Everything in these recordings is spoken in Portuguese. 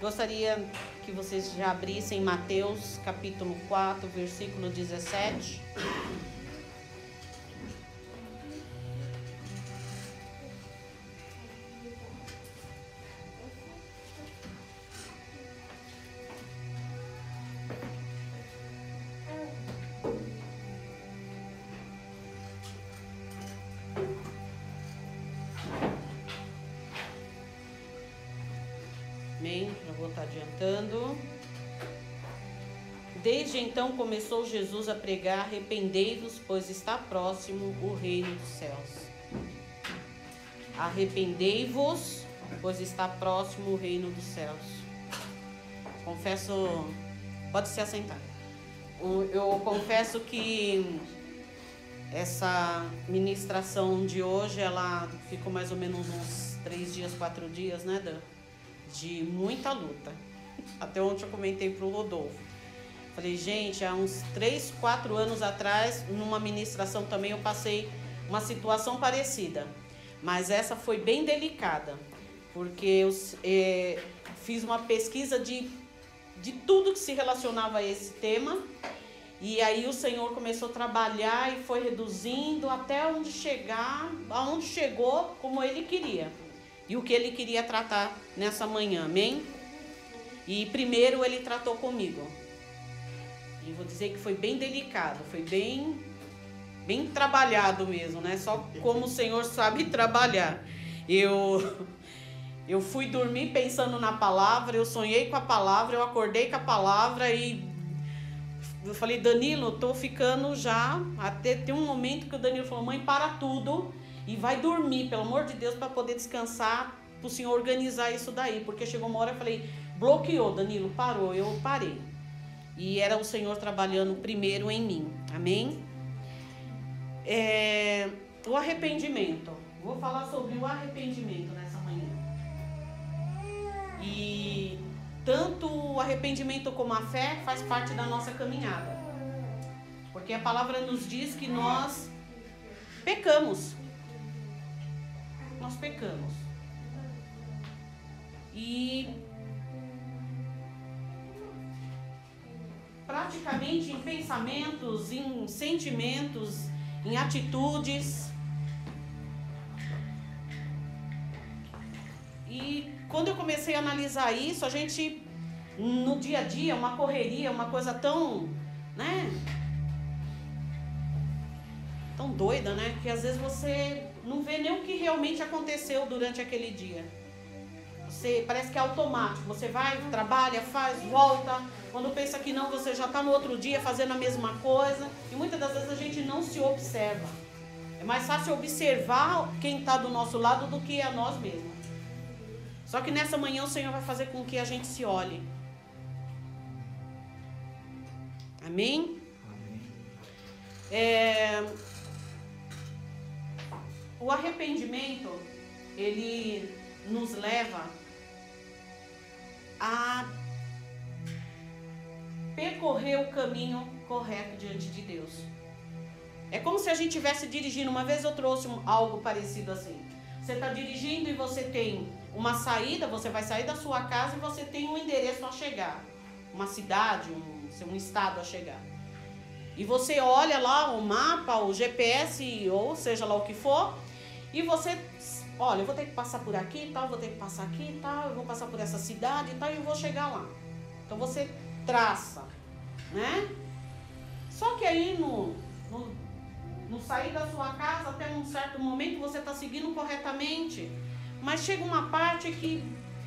Gostaria que vocês já abrissem Mateus capítulo 4, versículo 17. Começou Jesus a pregar: arrependei-vos, pois está próximo o reino dos céus. Arrependei-vos, pois está próximo o reino dos céus. Confesso, pode se assentar. O- Eu confesso que essa ministração de hoje, ela ficou mais ou menos uns três dias, quatro dias, né, Dan? De muita luta. Até ontem eu comentei pro Rodolfo. Falei, gente, há uns três, quatro anos atrás, numa ministração também, eu passei uma situação parecida. Mas essa foi bem delicada, porque eu eh, fiz uma pesquisa de, de tudo que se relacionava a esse tema. E aí o Senhor começou a trabalhar e foi reduzindo até onde chegar, aonde chegou, como Ele queria. E o que Ele queria tratar nessa manhã, amém? E primeiro Ele tratou comigo. E vou dizer que foi bem delicado, foi bem, bem trabalhado mesmo, né? Só como o Senhor sabe trabalhar. Eu, eu fui dormir pensando na palavra, eu sonhei com a palavra, eu acordei com a palavra e eu falei, Danilo, tô ficando já. Até tem um momento que o Danilo falou, mãe, para tudo e vai dormir, pelo amor de Deus, para poder descansar, para o senhor organizar isso daí. Porque chegou uma hora eu falei, bloqueou, Danilo, parou, eu parei. E era o Senhor trabalhando primeiro em mim. Amém? É, o arrependimento. Vou falar sobre o arrependimento nessa manhã. E tanto o arrependimento como a fé faz parte da nossa caminhada. Porque a palavra nos diz que nós pecamos. Nós pecamos. E praticamente em pensamentos, em sentimentos, em atitudes. E quando eu comecei a analisar isso, a gente no dia a dia, uma correria, uma coisa tão, né? Tão doida, né? Que às vezes você não vê nem o que realmente aconteceu durante aquele dia. Você parece que é automático. Você vai, trabalha, faz, volta. Quando pensa que não, você já está no outro dia fazendo a mesma coisa. E muitas das vezes a gente não se observa. É mais fácil observar quem está do nosso lado do que a nós mesmos. Só que nessa manhã o Senhor vai fazer com que a gente se olhe. Amém? É, o arrependimento, ele nos leva a percorrer o caminho correto diante de Deus. É como se a gente estivesse dirigindo. Uma vez eu trouxe algo parecido assim. Você está dirigindo e você tem uma saída, você vai sair da sua casa e você tem um endereço a chegar. Uma cidade, um, um estado a chegar. E você olha lá o mapa, o GPS, ou seja lá o que for, e você, olha, eu vou ter que passar por aqui e tal, vou ter que passar aqui e tal, eu vou passar por essa cidade e tal, e eu vou chegar lá. Então você traça, né? Só que aí no, no, no sair da sua casa até um certo momento você está seguindo corretamente, mas chega uma parte que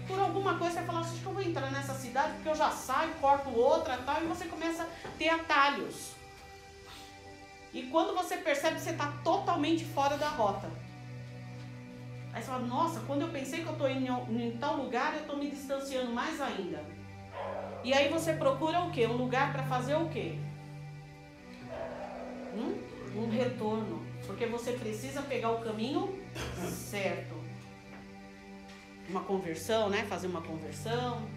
por alguma coisa você fala, acho que eu vou entrar nessa cidade porque eu já saio, corto outra e tal, e você começa a ter atalhos. E quando você percebe, você está totalmente fora da rota. Aí você fala, nossa, quando eu pensei que eu estou em, em tal lugar, eu estou me distanciando mais ainda. E aí você procura o quê? Um lugar para fazer o quê? Hum? Um retorno. Porque você precisa pegar o caminho certo. Uma conversão, né? Fazer uma conversão.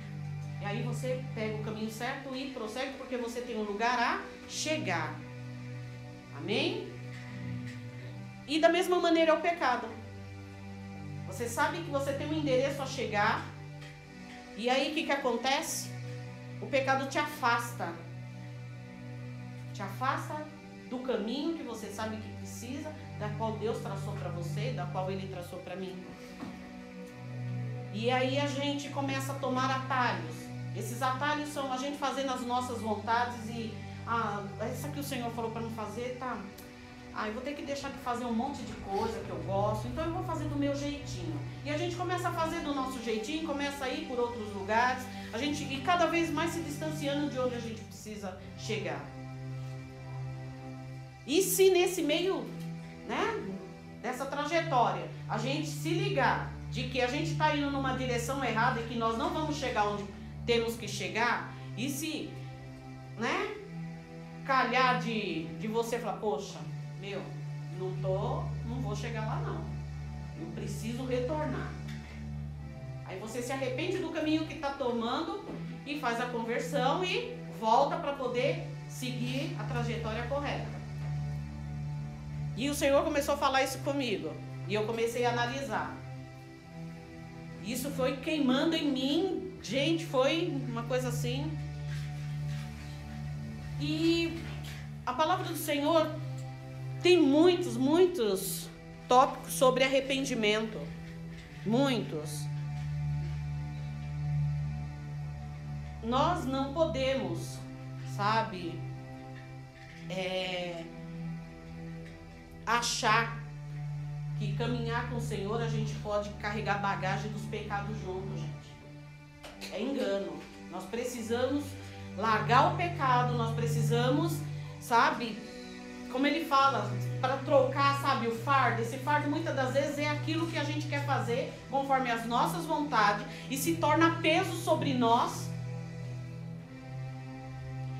E aí você pega o caminho certo e prossegue porque você tem um lugar a chegar. Amém? E da mesma maneira é o pecado. Você sabe que você tem um endereço a chegar, E aí o que, que acontece? O pecado te afasta. Te afasta do caminho que você sabe que precisa, da qual Deus traçou para você, da qual Ele traçou para mim. E aí a gente começa a tomar atalhos. Esses atalhos são a gente fazendo as nossas vontades e ah, essa que o Senhor falou para não fazer, tá? Ah, eu vou ter que deixar de fazer um monte de coisa que eu gosto, então eu vou fazer do meu jeitinho. E a gente começa a fazer do nosso jeitinho, começa a ir por outros lugares, a gente e cada vez mais se distanciando de onde a gente precisa chegar. E se nesse meio, né, dessa trajetória, a gente se ligar de que a gente está indo numa direção errada e que nós não vamos chegar onde temos que chegar, e se, né, calhar de, de você falar, poxa, meu, não tô, não vou chegar lá não. Eu preciso retornar. Aí você se arrepende do caminho que está tomando e faz a conversão e volta para poder seguir a trajetória correta. E o Senhor começou a falar isso comigo. E eu comecei a analisar. Isso foi queimando em mim. Gente, foi uma coisa assim. E a palavra do Senhor tem muitos, muitos tópicos sobre arrependimento. Muitos. Nós não podemos, sabe, é, achar que caminhar com o Senhor a gente pode carregar bagagem dos pecados juntos, gente. É engano. Nós precisamos largar o pecado, nós precisamos, sabe, como ele fala, para trocar, sabe, o fardo. Esse fardo muitas das vezes é aquilo que a gente quer fazer conforme as nossas vontades e se torna peso sobre nós.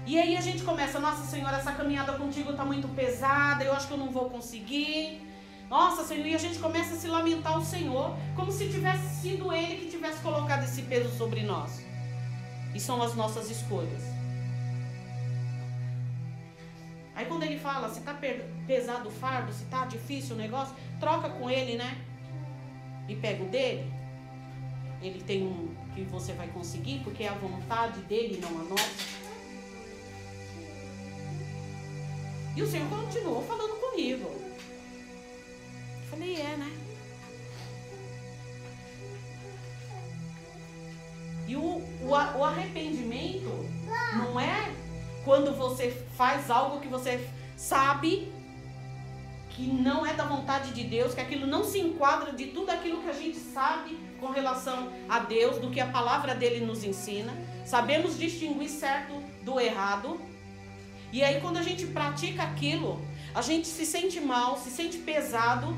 E aí a gente começa, nossa Senhora, essa caminhada contigo está muito pesada, eu acho que eu não vou conseguir. Nossa Senhor, e a gente começa a se lamentar ao Senhor, como se tivesse sido Ele que tivesse colocado esse peso sobre nós. E são as nossas escolhas. Aí quando ele fala, se tá pesado o fardo, se tá difícil o negócio, troca com ele, né? E pega o dele. Ele tem um que você vai conseguir, porque é a vontade dele, não a nossa. E o Senhor continuou falando comigo. Eu falei, é, né? E o, o, o arrependimento não é quando você faz algo que você sabe que não é da vontade de Deus, que aquilo não se enquadra de tudo aquilo que a gente sabe com relação a Deus, do que a palavra dele nos ensina. Sabemos distinguir certo do errado. E aí quando a gente pratica aquilo, a gente se sente mal, se sente pesado.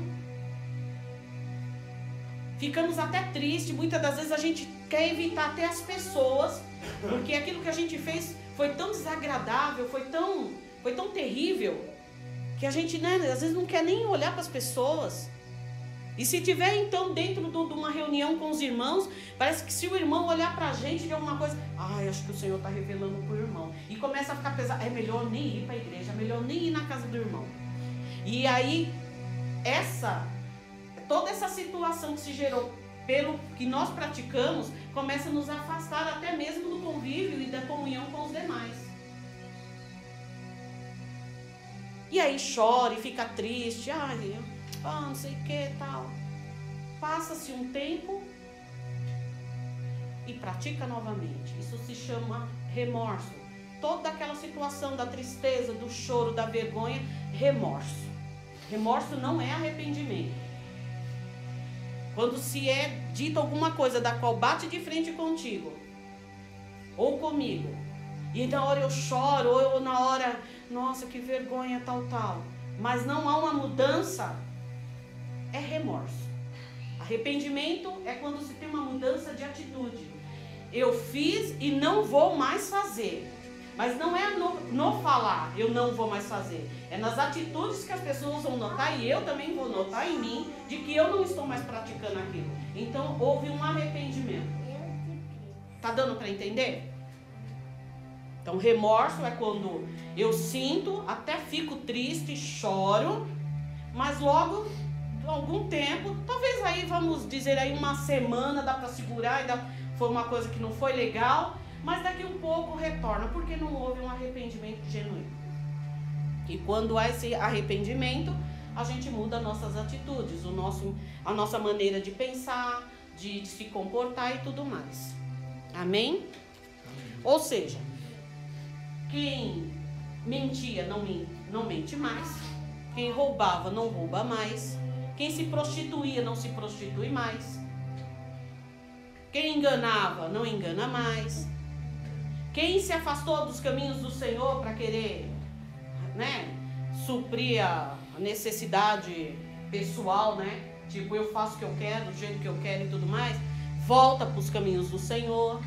Ficamos até tristes, muitas das vezes a gente quer evitar até as pessoas, porque aquilo que a gente fez foi tão desagradável, foi tão, foi tão terrível, que a gente, né, às vezes não quer nem olhar para as pessoas. E se tiver então dentro de uma reunião com os irmãos, parece que se o irmão olhar para a gente de alguma coisa, ai, acho que o Senhor está revelando para o irmão. E começa a ficar pesado, é melhor nem ir para a igreja, é melhor nem ir na casa do irmão. E aí, essa, toda essa situação que se gerou pelo que nós praticamos, começa a nos afastar até mesmo do convívio e da comunhão com os demais. E aí chora e fica triste, ai, ah, não sei o que tal. Passa-se um tempo e pratica novamente. Isso se chama remorso. Toda aquela situação da tristeza, do choro, da vergonha, remorso. Remorso não é arrependimento. Quando se é dito alguma coisa da qual bate de frente contigo, ou comigo, e na hora eu choro, ou na hora, nossa, que vergonha, tal, tal, mas não há uma mudança, é remorso. Arrependimento é quando se tem uma mudança de atitude. Eu fiz e não vou mais fazer. Mas não é no, no, falar, eu não vou mais fazer. É nas atitudes que as pessoas vão notar e eu também vou notar em mim de que eu não estou mais praticando aquilo. Então houve um arrependimento. Tá dando para entender? Então remorso é quando eu sinto, até fico triste, choro, mas logo algum tempo, talvez aí vamos dizer aí uma semana dá para segurar e dá foi uma coisa que não foi legal, mas daqui um pouco retorna, porque não houve um arrependimento genuíno. E quando há esse arrependimento, a gente muda nossas atitudes, o nosso, a nossa maneira de pensar, de, de se comportar e tudo mais. Amém? Ou seja, quem mentia não, não mente mais, quem roubava não rouba mais, quem se prostituía não se prostitui mais, quem enganava não engana mais, quem se afastou dos caminhos do Senhor para querer né, suprir a necessidade pessoal, né? Tipo, eu faço o que eu quero, do jeito que eu quero e tudo mais, volta para os caminhos do Senhor.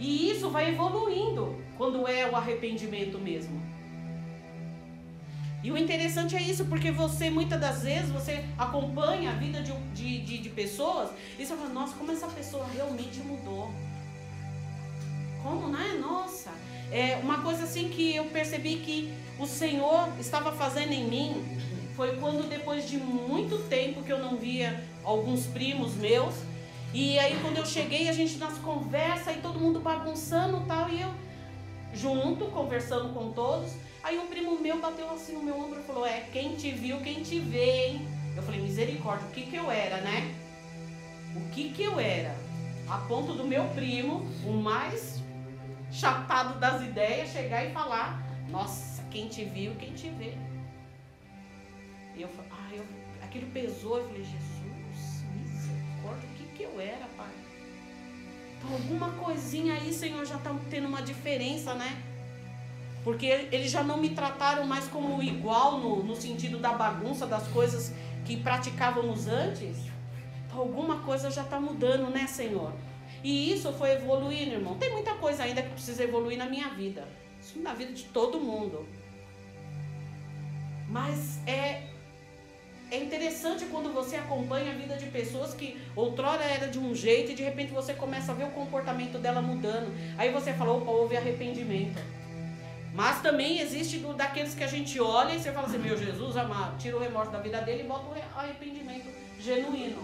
E isso vai evoluindo quando é o arrependimento mesmo. E o interessante é isso, porque você, muitas das vezes, você acompanha a vida de, de, de, de pessoas e você fala, nossa, como essa pessoa realmente mudou. Como, né? Nossa. É uma coisa assim que eu percebi que o Senhor estava fazendo em mim foi quando depois de muito tempo que eu não via alguns primos meus, e aí quando eu cheguei, a gente nas conversas e todo mundo bagunçando tal, e eu junto, conversando com todos. Aí um primo meu bateu assim no meu ombro e falou: É, quem te viu, quem te vê, hein? Eu falei: Misericórdia, o que que eu era, né? O que que eu era? A ponto do meu primo, o mais chapado das ideias, chegar e falar: Nossa, quem te viu, quem te vê. E eu, ah, eu, aquilo pesou, eu falei: Jesus, misericórdia, o que que eu era, pai? Então, alguma coisinha aí, Senhor, já está tendo uma diferença, né? Porque eles já não me trataram mais como igual no, no sentido da bagunça, das coisas que praticávamos antes. Então, alguma coisa já está mudando, né, Senhor? E isso foi evoluindo, irmão. Tem muita coisa ainda que precisa evoluir na minha vida. Isso na vida de todo mundo. Mas é é interessante quando você acompanha a vida de pessoas que outrora era de um jeito e de repente você começa a ver o comportamento dela mudando. Aí você fala, opa, houve arrependimento. Mas também existe do, daqueles que a gente olha e você fala assim, meu Jesus amado, tira o remorso da vida dele e bota o arrependimento genuíno.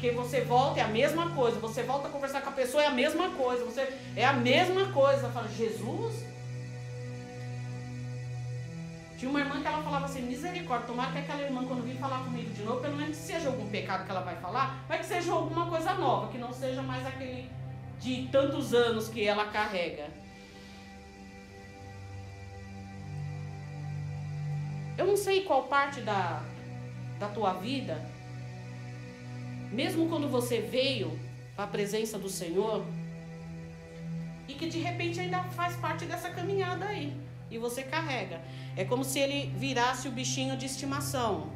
Porque você volta, é a mesma coisa. Você volta a conversar com a pessoa, é a mesma coisa. Você é a mesma coisa. Fala, Jesus, tinha uma irmã que ela falava assim, misericórdia, tomara que aquela irmã quando vir falar comigo de novo, pelo menos seja algum pecado que ela vai falar, vai que seja alguma coisa nova, que não seja mais aquele de tantos anos que ela carrega. Eu não sei qual parte da, da tua vida, mesmo quando você veio a presença do Senhor, e que de repente ainda faz parte dessa caminhada aí e você carrega. É como se ele virasse o bichinho de estimação.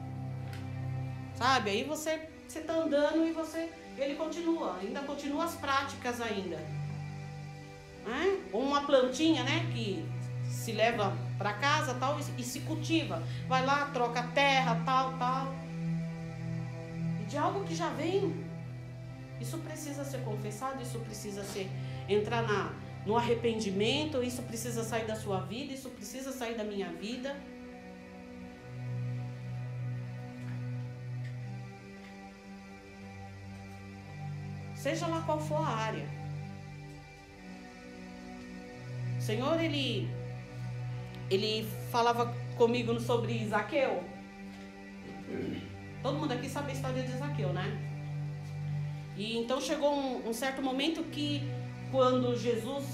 Sabe? Aí você você tá andando e você ele continua, ainda continua as práticas ainda. Né? Ou uma plantinha, né, que se leva para casa tal e, e se cultiva. Vai lá, troca terra, tal, tal. De algo que já vem isso precisa ser confessado, isso precisa ser entrar na no arrependimento, isso precisa sair da sua vida, isso precisa sair da minha vida. Seja lá qual for a área. O Senhor, ele, ele falava comigo sobre Zaqueu. Todo mundo aqui sabe a história de Zaqueu, né? E então chegou um, um certo momento que quando Jesus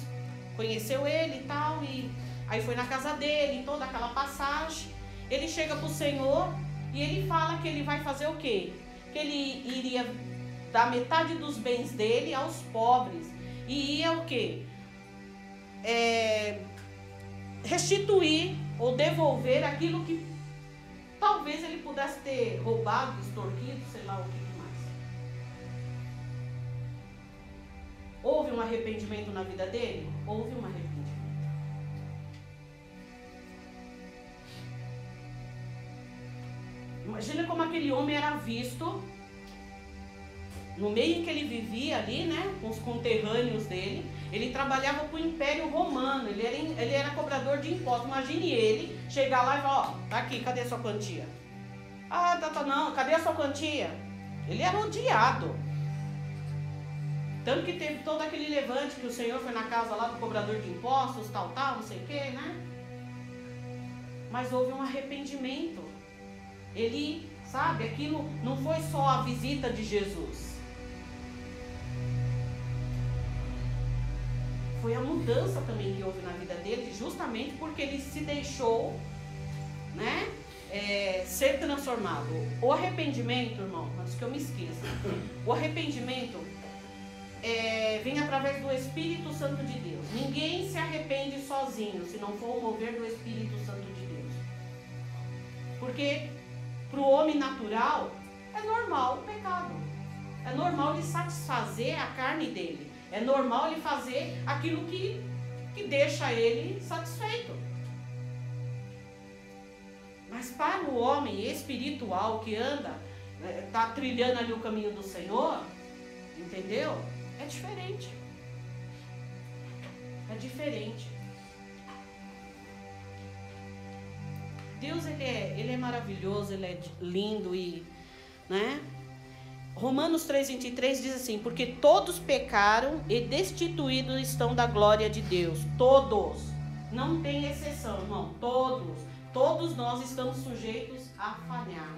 conheceu ele e tal, e aí foi na casa dele, toda aquela passagem, ele chega para o Senhor e ele fala que ele vai fazer o quê? Que ele iria dar metade dos bens dele aos pobres e ia o quê? É, restituir ou devolver aquilo que talvez ele pudesse ter roubado, extorquido, sei lá o que Houve um arrependimento na vida dele? Houve um arrependimento. Imagina como aquele homem era visto no meio em que ele vivia ali, né, com os conterrâneos dele. Ele trabalhava para o Império Romano, ele era, ele era cobrador de impostos. Imagine ele chegar lá e falar: Ó, tá aqui, cadê a sua quantia? Ah, tá, tá, não, cadê a sua quantia? Ele era odiado. Tanto que teve todo aquele levante que o Senhor foi na casa lá do cobrador de impostos, tal, tal, não sei o que, né? Mas houve um arrependimento. Ele, sabe, aquilo não foi só a visita de Jesus. Foi a mudança também que houve na vida dele, justamente porque ele se deixou, né? É, ser transformado. O arrependimento, irmão, antes que eu me esqueça, o arrependimento é, vem através do Espírito Santo de Deus. Ninguém se arrepende sozinho, se não for o mover do Espírito Santo de Deus. Porque para o homem natural é normal o pecado. É normal ele satisfazer a carne dele. É normal ele fazer aquilo que, que deixa ele satisfeito. Mas para o homem espiritual que anda, está né, trilhando ali o caminho do Senhor, entendeu? É diferente. É diferente. Deus ele é, ele é maravilhoso, ele é lindo e, né? Romanos 3:23 diz assim: "Porque todos pecaram e destituídos estão da glória de Deus, todos. Não tem exceção, não, todos. Todos nós estamos sujeitos a falhar.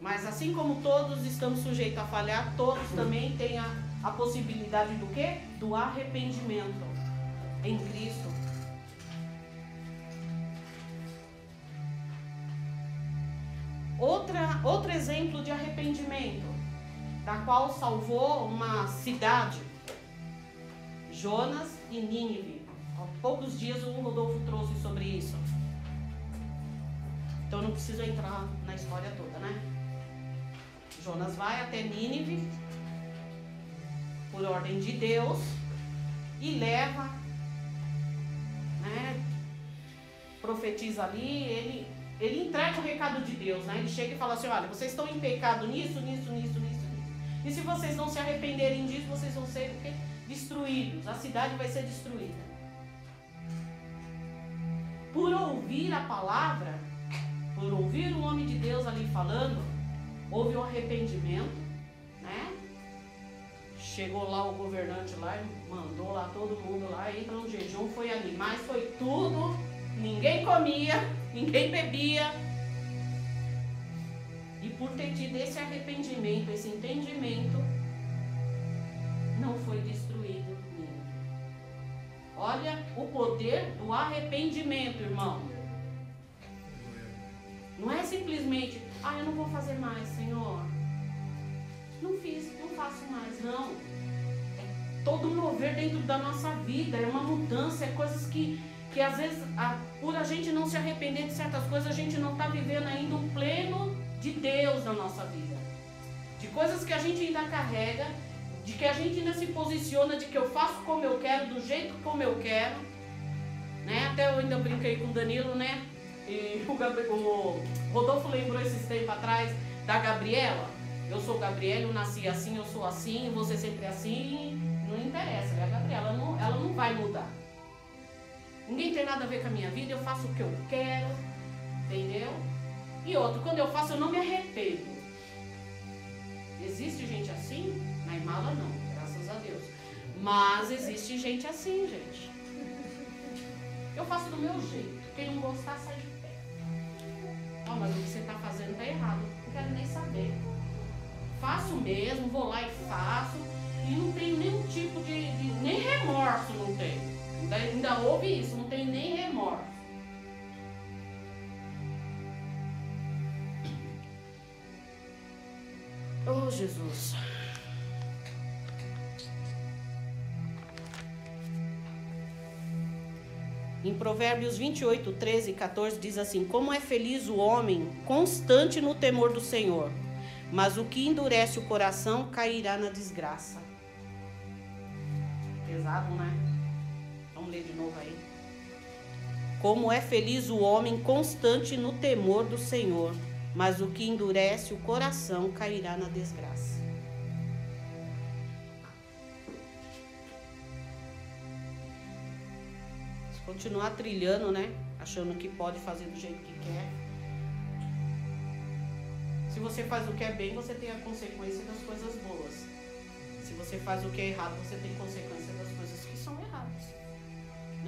Mas assim como todos estamos sujeitos a falhar, todos também têm a, a possibilidade do quê? Do arrependimento em Cristo. Outra, outro exemplo de arrependimento, da qual salvou uma cidade, Jonas e Nínive. Há poucos dias o Rodolfo trouxe sobre isso. Então não preciso entrar na história toda, né? Jonas vai até Nínive, por ordem de Deus, e leva, né, profetiza ali, ele, ele entrega o recado de Deus, né? Ele chega e fala assim, olha, vocês estão em pecado nisso, nisso, nisso, nisso, nisso. E se vocês não se arrependerem disso, vocês vão ser o quê? destruídos. A cidade vai ser destruída. Por ouvir a palavra, por ouvir o homem de Deus ali falando, houve um arrependimento, né? Chegou lá o governante lá e mandou lá todo mundo lá, entra no jejum, foi animais, foi tudo, ninguém comia, ninguém bebia. E por ter tido esse arrependimento, esse entendimento, não foi destruído Olha o poder do arrependimento, irmão. Não é simplesmente, ah, eu não vou fazer mais, Senhor. Não fiz, não faço mais, não. É todo mover dentro da nossa vida, é uma mudança, é coisas que, que às vezes, a, por a gente não se arrepender de certas coisas, a gente não está vivendo ainda um pleno de Deus na nossa vida. De coisas que a gente ainda carrega, de que a gente ainda se posiciona de que eu faço como eu quero, do jeito como eu quero. Né? Até eu ainda brinquei com o Danilo, né? E o, o Rodolfo lembrou esses tempos atrás da Gabriela. Eu sou Gabriela, eu nasci assim, eu sou assim, você sempre é assim. Não interessa, é a Gabriela, ela não, ela não vai mudar. Ninguém tem nada a ver com a minha vida, eu faço o que eu quero, entendeu? E outro, quando eu faço, eu não me arrependo. Existe gente assim? Na Imala não, graças a Deus. Mas existe gente assim, gente. Eu faço do meu jeito. Quem não gostar, sai de Oh, mas o que você está fazendo está errado. Não quero nem saber. Faço mesmo, vou lá e faço. E não tenho nenhum tipo de, de nem remorso não tenho. Ainda, houve isso, não tenho nem remorso. Oh Jesus. Em Provérbios 28, 13 e 14 diz assim: Como é feliz o homem constante no temor do Senhor, mas o que endurece o coração cairá na desgraça. Pesado, né? Vamos ler de novo aí. Como é feliz o homem constante no temor do Senhor, mas o que endurece o coração cairá na desgraça. continuar trilhando, né? Achando que pode fazer do jeito que quer. Se você faz o que é bem, você tem a consequência das coisas boas. você faz o que é errado, você tem consequência das coisas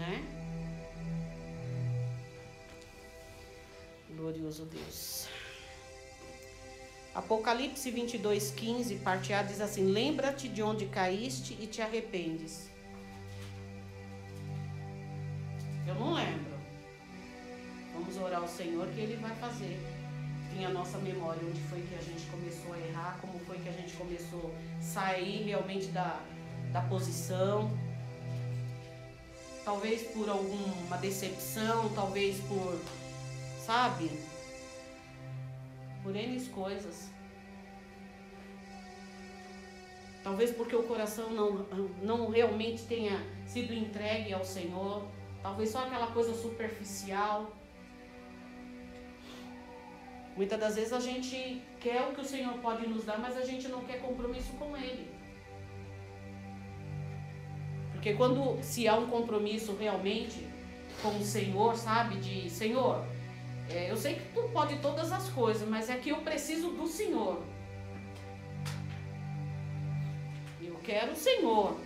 né? Glorioso Deus. Apocalipse 22, 15, parte A diz assim: Lembra-te de onde caíste e te arrependes. Eu não lembro. Vamos orar ao Senhor que Ele vai fazer. Tem a nossa memória, onde foi que a gente começou a errar, como foi que a gente começou a sair realmente da, da posição. Talvez por alguma decepção, talvez por, sabe? Por N coisas. Talvez porque o coração não, não realmente tenha sido entregue ao Senhor. Talvez só aquela coisa superficial. Muitas das vezes a gente quer o que o Senhor pode nos dar, mas a gente não quer compromisso com Ele. Porque quando se há um compromisso realmente com o Senhor, sabe? De Senhor, é, eu sei que tu pode todas as coisas, mas é que eu preciso do Senhor. Eu quero o Senhor.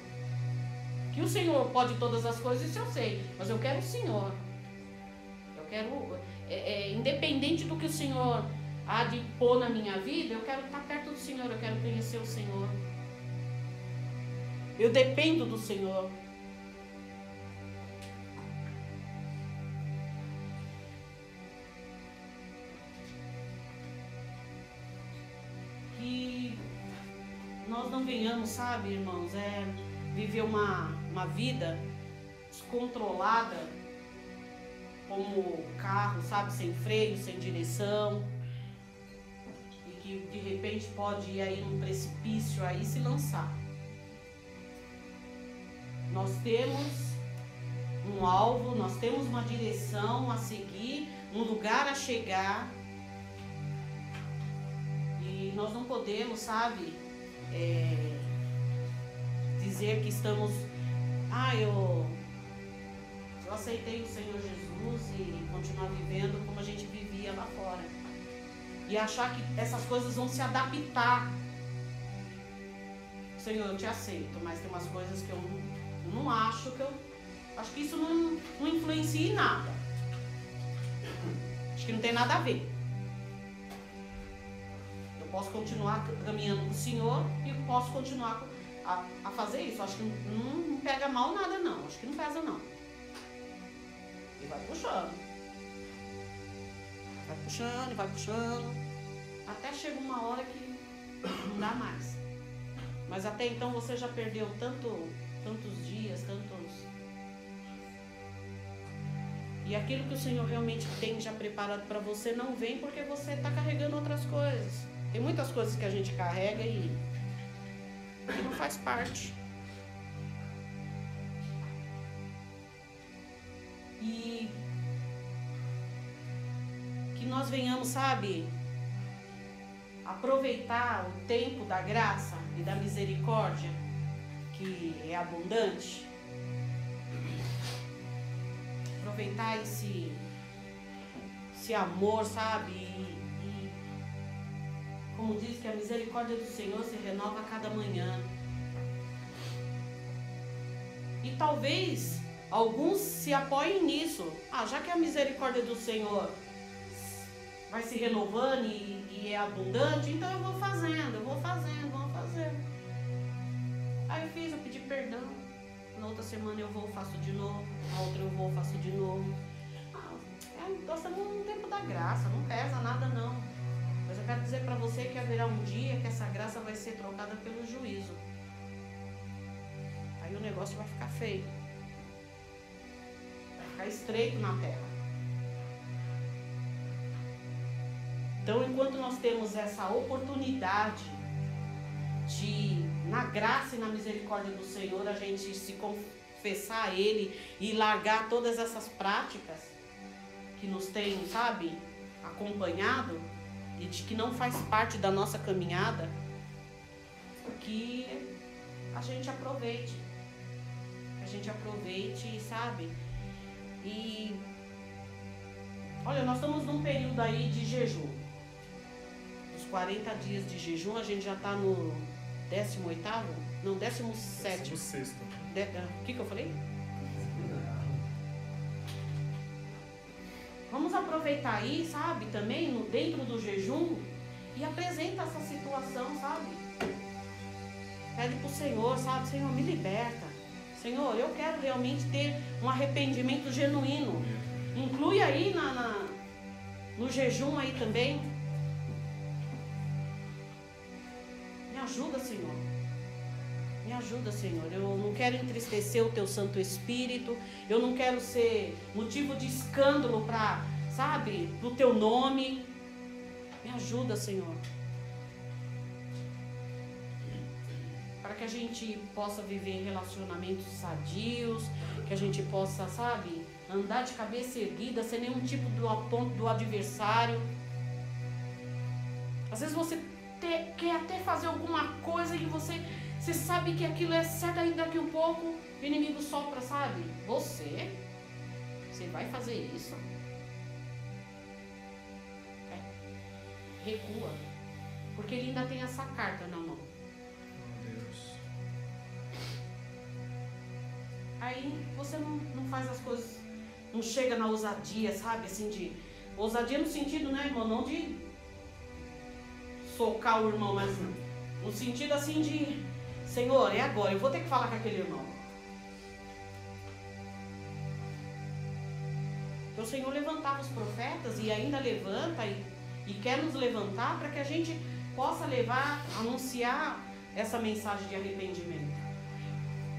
Que o Senhor pode todas as coisas, isso eu sei, mas eu quero o Senhor. Eu quero é, é, independente do que o Senhor há de pôr na minha vida, eu quero estar perto do Senhor, eu quero conhecer o Senhor. Eu dependo do Senhor. Que nós não venhamos, sabe, irmãos, é viver uma, uma vida descontrolada como carro, sabe, sem freio, sem direção. E que de repente pode ir aí num precipício aí se lançar. Nós temos um alvo, nós temos uma direção a seguir, um lugar a chegar. E nós não podemos, sabe, é, dizer que estamos. Ah, eu eu aceitei o Senhor Jesus e continuar vivendo como a gente vivia lá fora. E achar que essas coisas vão se adaptar. Senhor, eu te aceito, mas tem umas coisas que eu não, eu não acho que eu. Acho que isso não, não influencia em nada. Acho que não tem nada a ver. Eu posso continuar caminhando com o Senhor e posso continuar a, a fazer isso. Acho que não, não pega mal nada, não. Acho que não pesa, não. E vai puxando. Vai puxando, vai puxando. Até chega uma hora que não dá mais. Mas até então você já perdeu tanto, tantos dias, tantos. E aquilo que o Senhor realmente tem já preparado para você não vem porque você está carregando outras coisas. Tem muitas coisas que a gente carrega e, e não faz parte. E que nós venhamos, sabe, aproveitar o tempo da graça e da misericórdia, que é abundante. Aproveitar esse, esse amor, sabe? E, e, como diz que a misericórdia do Senhor se renova a cada manhã. E talvez Alguns se apoiem nisso. Ah, já que a misericórdia do Senhor vai se renovando e, e é abundante, então eu vou fazendo, eu vou fazendo, vou fazendo. Aí eu fiz, eu pedi perdão. Na outra semana eu vou, faço de novo. Na outra eu vou, faço de novo. Ah, é, nós estamos num tempo da graça, não pesa nada não. Mas eu quero dizer para você que haverá um dia que essa graça vai ser trocada pelo juízo. Aí o negócio vai ficar feio ficar estreito na terra. Então, enquanto nós temos essa oportunidade de, na graça e na misericórdia do Senhor, a gente se confessar a Ele e largar todas essas práticas que nos têm, sabe, acompanhado e de que não faz parte da nossa caminhada, que a gente aproveite. A gente aproveite, sabe? E olha, nós estamos num período aí de jejum. Os 40 dias de jejum, a gente já está no 18 não, Não, décimo sétimo. sexto. De, uh, o que, que eu falei? Vamos aproveitar aí, sabe, também no, dentro do jejum e apresenta essa situação, sabe? Pede pro Senhor, sabe? Senhor, me liberta. Senhor, eu quero realmente ter um arrependimento genuíno. Inclui aí na, na no jejum aí também. Ajuda, Senhor. Eu não quero entristecer o teu Santo Espírito. Eu não quero ser motivo de escândalo para, sabe, do teu nome. Me ajuda, Senhor. Para que a gente possa viver relacionamentos sadios, que a gente possa, sabe, andar de cabeça erguida, sem nenhum tipo do aponto do adversário. Às vezes você te, quer até fazer alguma coisa e você você sabe que aquilo é certo ainda daqui um pouco, o inimigo sopra, sabe? Você? Você vai fazer isso? É. Recua. Porque ele ainda tem essa carta na mão. Deus. Aí você não, não faz as coisas, não chega na ousadia, sabe? Assim, de. Ousadia no sentido, né, irmão? Não de socar o irmão, mas no sentido assim de Senhor, é agora, eu vou ter que falar com aquele irmão. Então, o Senhor levantava os profetas e ainda levanta e, e quer nos levantar para que a gente possa levar, anunciar essa mensagem de arrependimento.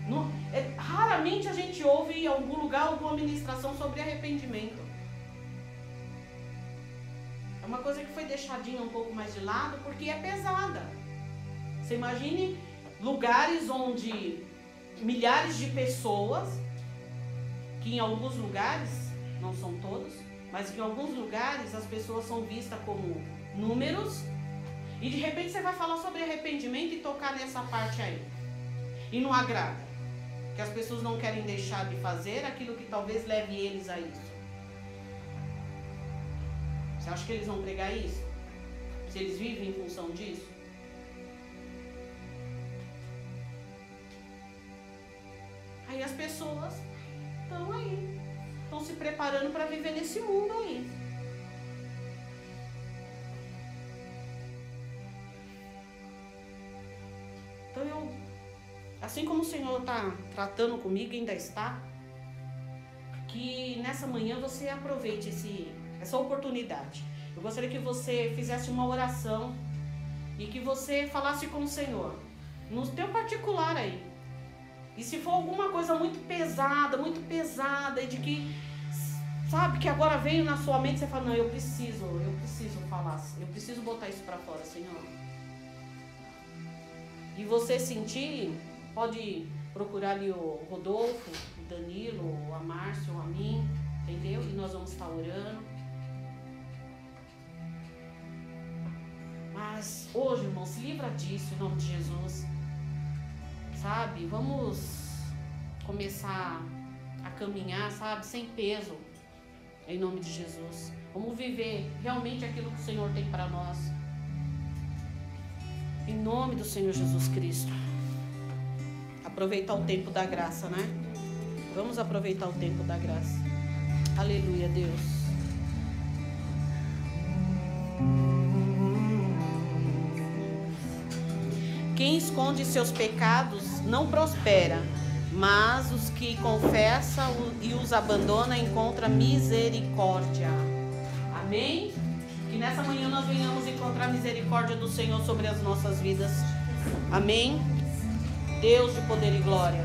No, é, raramente a gente ouve em algum lugar alguma ministração sobre arrependimento. É uma coisa que foi deixadinha um pouco mais de lado porque é pesada. Você imagine lugares onde milhares de pessoas, que em alguns lugares, não são todos, mas que em alguns lugares as pessoas são vistas como números, e de repente você vai falar sobre arrependimento e tocar nessa parte aí. E não agrada. Que as pessoas não querem deixar de fazer aquilo que talvez leve eles a isso. Você acha que eles vão pregar isso? Se eles vivem em função disso? Aí as pessoas estão aí, estão se preparando para viver nesse mundo aí. Então eu, assim como o Senhor está tratando comigo, ainda está, que nessa manhã você aproveite esse, essa oportunidade. Eu gostaria que você fizesse uma oração e que você falasse com o Senhor, no teu particular aí. E se for alguma coisa muito pesada, muito pesada, e de que, sabe, que agora veio na sua mente, você fala, não, eu preciso, eu preciso falar, eu preciso botar isso para fora, Senhor. E você sentir, pode procurar ali o Rodolfo, o Danilo, a Márcia, a mim, entendeu? E nós vamos estar orando. Mas hoje, irmão, se livra disso em nome de Jesus sabe? Vamos começar a caminhar, sabe? Sem peso, em nome de Jesus. Vamos viver realmente aquilo que o Senhor tem para nós. Em nome do Senhor Jesus Cristo. Aproveitar o tempo da graça, né? Vamos aproveitar o tempo da graça. Aleluia, Deus. Quem esconde seus pecados não prospera, mas os que confessam e os abandona encontra misericórdia. Amém? Que nessa manhã nós venhamos encontrar misericórdia do Senhor sobre as nossas vidas. Amém? Deus de poder e glória.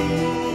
Música